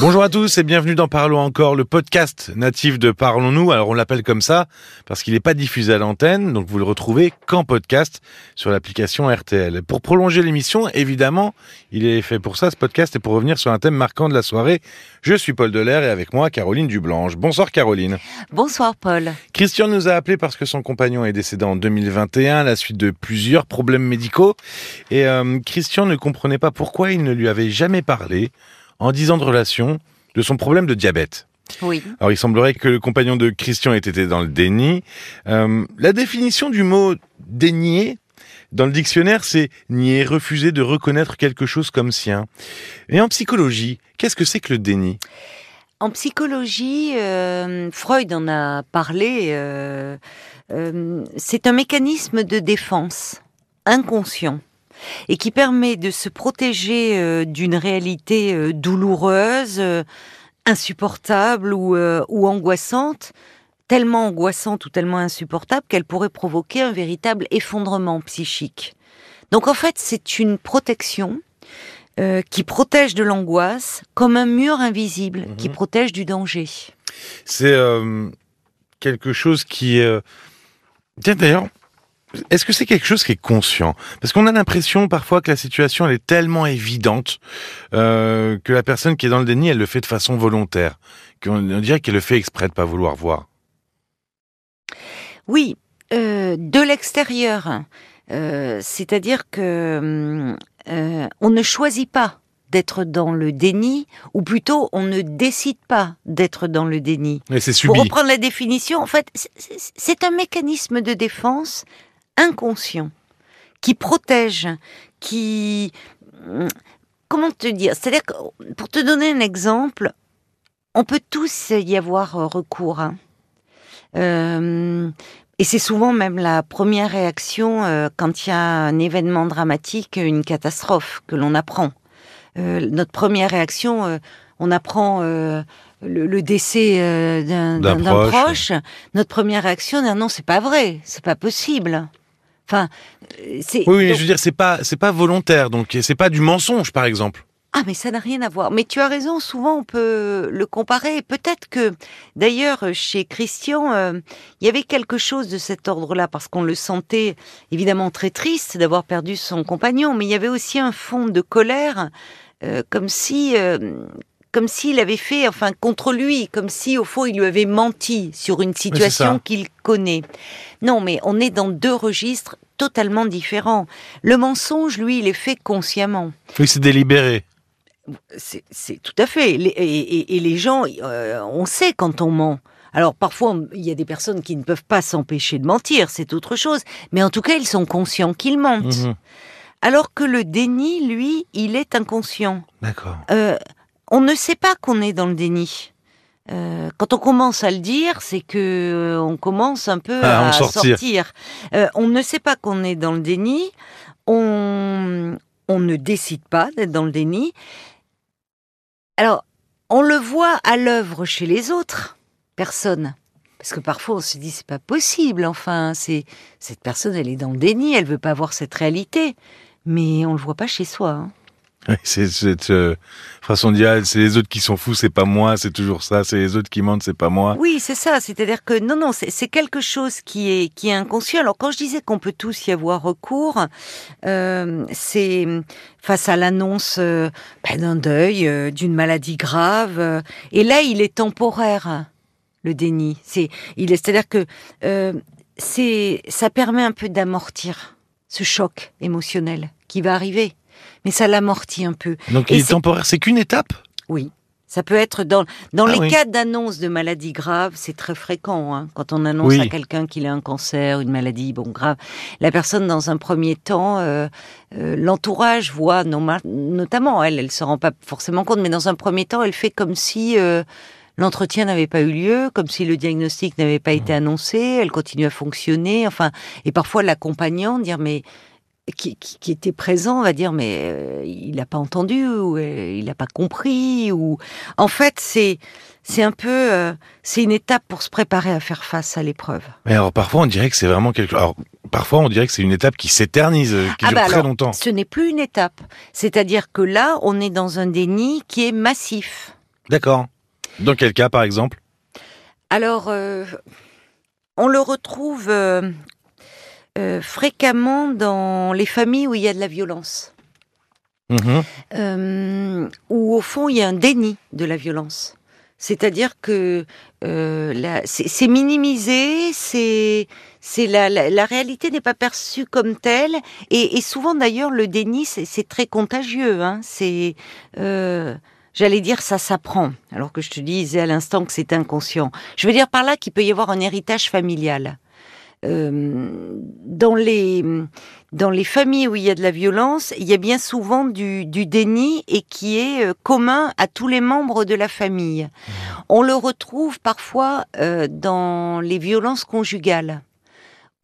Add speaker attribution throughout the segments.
Speaker 1: Bonjour à tous et bienvenue dans Parlons encore, le podcast natif de Parlons-nous. Alors on l'appelle comme ça parce qu'il n'est pas diffusé à l'antenne, donc vous le retrouvez qu'en podcast sur l'application RTL. Pour prolonger l'émission, évidemment, il est fait pour ça ce podcast et pour revenir sur un thème marquant de la soirée. Je suis Paul Delair et avec moi Caroline Dublanche. Bonsoir Caroline.
Speaker 2: Bonsoir Paul.
Speaker 1: Christian nous a appelé parce que son compagnon est décédé en 2021 à la suite de plusieurs problèmes médicaux et euh, Christian ne comprenait pas pourquoi il ne lui avait jamais parlé en 10 ans de relation de son problème de diabète.
Speaker 2: Oui.
Speaker 1: Alors il semblerait que le compagnon de Christian ait été dans le déni. Euh, la définition du mot dénier dans le dictionnaire, c'est nier, refuser de reconnaître quelque chose comme sien. Et en psychologie, qu'est-ce que c'est que le déni?
Speaker 2: En psychologie, euh, Freud en a parlé. euh, euh, c'est un mécanisme de défense inconscient et qui permet de se protéger euh, d'une réalité euh, douloureuse, euh, insupportable ou, ou angoissante, tellement angoissante ou tellement insupportable qu'elle pourrait provoquer un véritable effondrement psychique. Donc en fait, c'est une protection euh, qui protège de l'angoisse comme un mur invisible qui protège du danger.
Speaker 1: C'est euh, quelque chose qui... Euh... Tiens d'ailleurs, est-ce que c'est quelque chose qui est conscient? Parce qu'on a l'impression parfois que la situation elle est tellement évidente euh, que la personne qui est dans le déni, elle le fait de façon volontaire. Qu'on on dirait qu'elle le fait exprès de pas vouloir voir.
Speaker 2: Oui, euh, de l'extérieur, euh, c'est-à-dire que on ne choisit pas d'être dans le déni, ou plutôt on ne décide pas d'être dans le déni.
Speaker 1: C'est
Speaker 2: Pour reprendre la définition, en fait, c'est un mécanisme de défense inconscient qui protège, qui hum, comment te dire C'est-à-dire que pour te donner un exemple, on peut tous y avoir euh, recours. hein. Euh, et c'est souvent même la première réaction euh, quand il y a un événement dramatique, une catastrophe que l'on apprend. Euh, notre première réaction, on apprend le, le décès d'un
Speaker 1: proche.
Speaker 2: proche. Notre première réaction, c'est non, c'est pas vrai, c'est pas possible. Enfin, euh, c'est.
Speaker 1: Oui, oui,
Speaker 2: donc-
Speaker 1: je veux dire, c'est pas, c'est pas volontaire, donc c'est pas du mensonge, par exemple.
Speaker 2: Ah, mais ça n'a rien à voir. Mais tu as raison, souvent on peut le comparer. Peut-être que, d'ailleurs, chez Christian, euh, il y avait quelque chose de cet ordre-là, parce qu'on le sentait évidemment très triste d'avoir perdu son compagnon, mais il y avait aussi un fond de colère, euh, comme si... euh, comme s'il avait fait, enfin, contre lui, comme si, au fond, il lui avait menti sur une situation qu'il connaît. Non, mais on est dans deux registres totalement différents. Le mensonge, lui, il est fait consciemment.
Speaker 1: Oui, c'est délibéré.
Speaker 2: C'est c'est tout à fait. Et, et- et les gens, euh, on sait quand on ment. Alors parfois, il y a des personnes qui ne peuvent pas s'empêcher de mentir, c'est autre chose. Mais en tout cas, ils sont conscients qu'ils mentent.
Speaker 1: Mhm.
Speaker 2: Alors que le déni, lui, il est inconscient.
Speaker 1: D'accord.
Speaker 2: Euh, on ne sait pas qu'on est dans le déni. Euh, quand on commence à le dire, c'est que euh, on commence un peu
Speaker 1: À sortir.
Speaker 2: sortir. Euh, on ne sait pas qu'on est dans le déni. On, on ne décide pas d'être dans le déni. Alors, on le voit à l'œuvre chez les autres personnes. Parce que parfois on se dit c'est pas possible. Enfin, c'est cette personne, elle est dans le déni, elle veut pas voir cette réalité. Mais on le voit pas chez soi. hein.
Speaker 1: C'est cette euh, façon de dire, c'est les autres qui sont fous, c'est pas moi, c'est toujours ça, c'est les autres qui mentent, c'est pas moi.
Speaker 2: Oui, c'est ça. C'est-à-dire que non, non, c'est quelque chose qui est qui est inconscient. Alors quand je disais qu'on peut tous y avoir recours, euh, c'est face à l'annonce euh, ben, d'un deuil, d'une maladie grave. et là, il est temporaire. Le déni, c'est il est, c'est-à-dire que c'est ça permet un peu d'amortir ce choc émotionnel qui va arriver, mais ça l'amortit un peu.
Speaker 1: Donc
Speaker 2: Et
Speaker 1: il est temporaire, c'est qu'une étape?
Speaker 2: Oui. Ça peut être dans, dans
Speaker 1: Ah
Speaker 2: les
Speaker 1: oui.
Speaker 2: cas d'annonce de maladies graves, c'est très fréquent. hein. Quand on annonce
Speaker 1: Oui.
Speaker 2: à quelqu'un qu'il a un cancer, une maladie bon grave, la personne dans un premier temps, euh, euh, l'entourage voit notamment elle, elle se rend pas forcément compte, mais dans un premier temps, elle fait comme si euh, l'entretien n'avait pas eu lieu, comme si le diagnostic n'avait pas été annoncé. Elle continue à fonctionner, enfin, et parfois l'accompagnant dire mais qui, qui, qui était présent va dire mais euh, il n'a pas entendu ou euh, il n'a pas compris ou en fait c'est c'est un peu euh, c'est une étape pour se préparer à faire face à l'épreuve.
Speaker 1: Mais alors parfois on dirait que c'est vraiment quelque Alors parfois on dirait que c'est une étape qui s'éternise, qui
Speaker 2: Ah
Speaker 1: dure
Speaker 2: bah
Speaker 1: très
Speaker 2: alors,
Speaker 1: longtemps.
Speaker 2: Ce n'est plus une étape, c'est-à-dire que là on est dans un déni qui est massif.
Speaker 1: D'accord. Dans quel cas, par exemple?
Speaker 2: Alors, on le retrouve euh, fréquemment dans les familles où il y a de la violence.
Speaker 1: Mhm.
Speaker 2: euh, où au fond il y a un déni de la violence. C'est-à-dire que euh, c'est minimisé, c'est la, la, la réalité n'est pas perçue comme telle, et, et souvent d'ailleurs le déni c'est très contagieux. Hein, c'est J'allais dire ça s'apprend, alors que je te disais à l'instant que c'est inconscient. Je veux dire par là qu'il peut y avoir un héritage familial. Euh, dans les dans les familles où il y a de la violence, il y a bien souvent du, du déni et qui est euh, commun à tous les membres de la famille. On le retrouve parfois euh, dans les violences conjugales,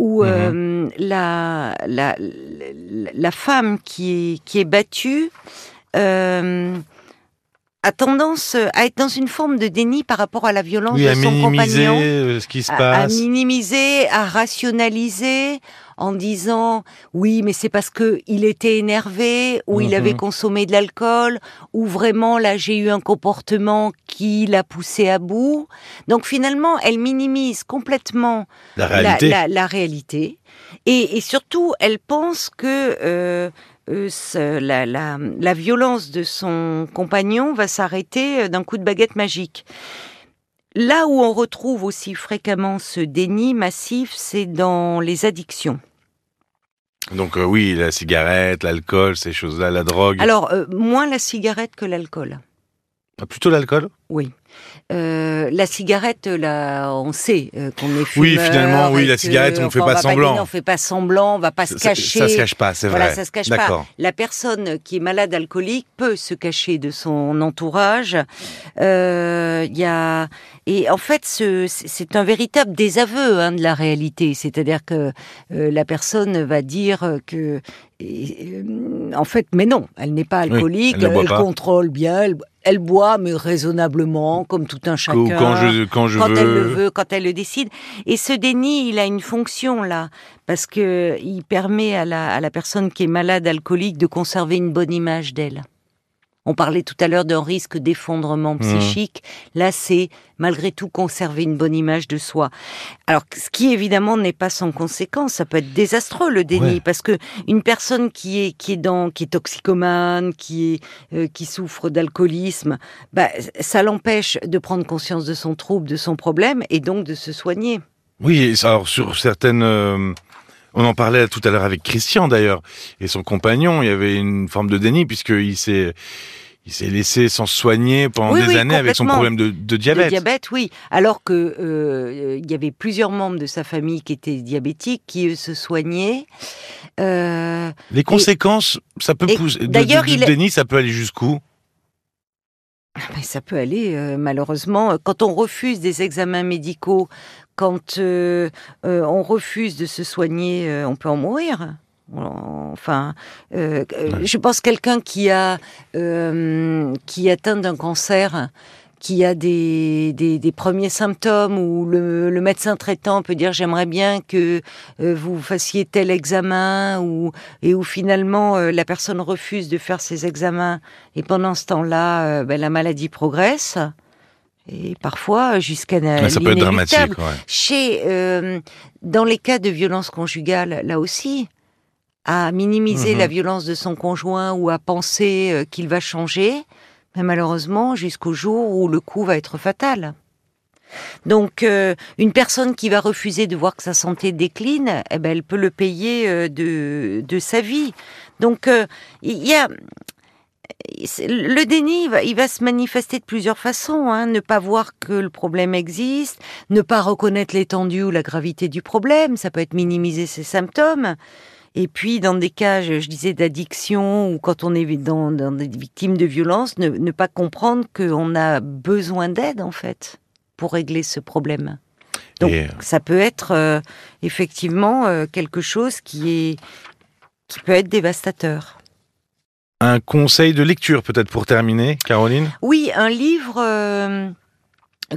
Speaker 2: où euh, la, la, la, la femme qui est, qui est battue euh, a tendance à être dans une forme de déni par rapport à la violence
Speaker 1: Oui,
Speaker 2: de
Speaker 1: à
Speaker 2: son
Speaker 1: minimiser
Speaker 2: compagnon
Speaker 1: euh, ce qui se
Speaker 2: à, à
Speaker 1: passe.
Speaker 2: minimiser, à rationaliser en disant oui, mais c'est parce que il était énervé ou il
Speaker 1: Mhm.
Speaker 2: avait consommé de l'alcool ou vraiment là j'ai eu un comportement qui l'a poussé à bout. Donc finalement, elle minimise complètement
Speaker 1: La réalité.
Speaker 2: la- la réalité. Et, et surtout, elle pense que euh, euh, la, la- la violence de son compagnon va s'arrêter euh, d'un coup de baguette magique. Là où on retrouve aussi fréquemment ce déni massif, c'est dans les addictions.
Speaker 1: Donc euh, oui, la cigarette, l'alcool, ces choses-là, la drogue.
Speaker 2: Alors, euh, moins la cigarette que l'alcool.
Speaker 1: Ah, Plutôt l'alcool
Speaker 2: Oui. Euh, la cigarette, là, on sait euh, qu'on est
Speaker 1: Oui,
Speaker 2: fumeur
Speaker 1: finalement, oui, la cigarette, on fait
Speaker 2: enfin,
Speaker 1: pas semblant.
Speaker 2: dire, on fait pas semblant, on va pas se
Speaker 1: ça,
Speaker 2: cacher.
Speaker 1: ça se cache pas, c'est
Speaker 2: Voilà,
Speaker 1: vrai.
Speaker 2: ça se cache pas. La personne qui est malade alcoolique peut se cacher de son entourage. Euh, y a et en fait, ce- c'est un véritable désaveu hein, de la réalité. C'est-à-dire que euh, la personne va dire que, et, euh, en fait, mais non, elle n'est pas
Speaker 1: Oui,
Speaker 2: alcoolique.
Speaker 1: elle ne pas.
Speaker 2: contrôle bien. Elle, elle boit, mais raisonnablement, comme tout un chacun
Speaker 1: quand je, quand je
Speaker 2: quand
Speaker 1: veux.
Speaker 2: elle le veut, quand elle le décide. Et ce déni, il a une fonction là, parce que il permet à la, à la personne qui est malade alcoolique de conserver une bonne image d'elle. On parlait tout à l'heure d'un risque d'effondrement psychique. Là, c'est malgré tout conserver une bonne image de soi. Alors, ce qui évidemment n'est pas sans conséquence, ça peut être désastreux le déni,
Speaker 1: Ouais.
Speaker 2: parce que une personne qui est qui est dans qui est toxicomane, qui est euh, qui souffre d'alcoolisme, bah, ça l'empêche de prendre conscience de son trouble, de son problème, et donc de se soigner.
Speaker 1: Oui, et ça, alors sur certaines. euh, on en parlait tout à l'heure avec Christian d'ailleurs et son compagnon. Il y avait une forme de déni puisqu'il s'est il s'est laissé s'en soigner pendant
Speaker 2: Oui,
Speaker 1: des
Speaker 2: oui,
Speaker 1: années avec son problème de, de diabète.
Speaker 2: De diabète, oui. Alors que euh, il y avait plusieurs membres de sa famille qui étaient diabétiques, qui eux se soignaient. Euh,
Speaker 1: Les conséquences, ça peut pousser.
Speaker 2: d'ailleurs, il
Speaker 1: déni, ça peut aller jusqu'où?
Speaker 2: Mais ça peut aller, euh, malheureusement. Quand on refuse des examens médicaux, quand euh, euh, on refuse de se soigner, euh, on peut en mourir. Enfin,
Speaker 1: Ouais.
Speaker 2: je pense quelqu'un qui a qui est atteint d'un cancer, qui a des, des, des premiers symptômes où le, le médecin traitant peut dire j'aimerais bien que euh, vous fassiez tel examen ou et où finalement euh, la personne refuse de faire ces examens et pendant ce temps-là euh, ben, la maladie progresse et parfois jusqu'à
Speaker 1: Ouais, Ça peut être dramatique. ouais.
Speaker 2: Chez euh, dans les cas de violence conjugale là aussi à minimiser
Speaker 1: Mhm.
Speaker 2: la violence de son conjoint ou à penser euh, qu'il va changer mais malheureusement jusqu'au jour où le coup va être fatal. Donc, euh, une personne qui va refuser de voir que sa santé décline, eh ben, elle peut le payer euh, de, de sa vie. Donc, euh, il y a le déni, il va, il va se manifester de plusieurs façons. Hein. Ne pas voir que le problème existe, ne pas reconnaître l'étendue ou la gravité du problème, ça peut être minimiser ses symptômes. Et puis, dans des cas, je, je disais, d'addiction ou quand on est dans, dans des victimes de violence, ne, ne pas comprendre qu'on a besoin d'aide, en fait, pour régler ce problème. Donc,
Speaker 1: Et-
Speaker 2: ça peut être euh, effectivement euh, quelque chose qui est qui peut être dévastateur.
Speaker 1: Un conseil de lecture peut-être pour terminer, Caroline?
Speaker 2: Oui, un livre euh,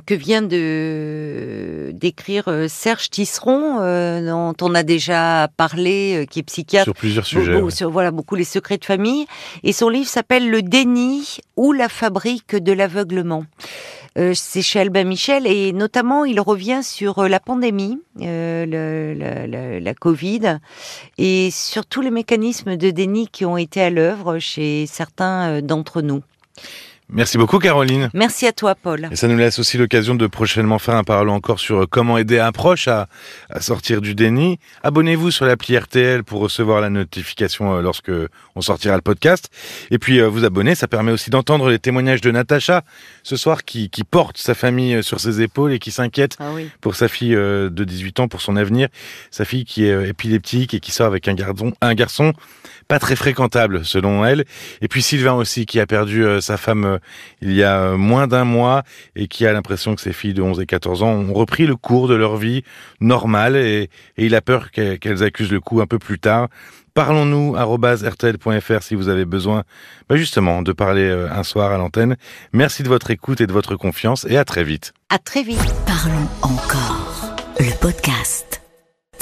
Speaker 2: que vient de d'écrire euh, Serge Tisseron, euh, dont on a déjà parlé, euh, qui est psychiatre.
Speaker 1: Sur plusieurs sujets.
Speaker 2: Beaucoup, sur, voilà, beaucoup les secrets de famille. Et son livre s'appelle Le déni ou la fabrique de l'aveuglement. Euh, c'est chez Albin Michel et notamment il revient sur euh, la pandémie, euh, la Covid et sur tous les mécanismes de déni qui ont été à l'œuvre chez certains d'entre nous.
Speaker 1: Merci beaucoup Caroline.
Speaker 2: Merci à toi Paul.
Speaker 1: Et ça nous laisse aussi l'occasion de prochainement faire un parallèle encore sur comment aider un proche à, à sortir du déni. Abonnez-vous sur l'appli RTL pour recevoir la notification lorsque on sortira le podcast. Et puis vous abonner, ça permet aussi d'entendre les témoignages de Natacha ce soir qui, qui porte sa famille sur ses épaules et qui s'inquiète
Speaker 2: Ah oui.
Speaker 1: pour sa fille de 18 ans, pour son avenir. Sa fille qui est épileptique et qui sort avec un garçon, un garçon pas très fréquentable selon elle. Et puis Sylvain aussi qui a perdu euh, sa femme euh, il y a euh, moins d'un mois et qui a l'impression que ses filles de 11 et 14 ans ont repris le cours de leur vie normale et, et il a peur qu'elles accusent le coup un peu plus tard. Parlons-nous rtl.fr si vous avez besoin bah justement de parler un soir à l'antenne. Merci de votre écoute et de votre confiance et à très vite.
Speaker 2: À très vite.
Speaker 3: Parlons encore. Le podcast.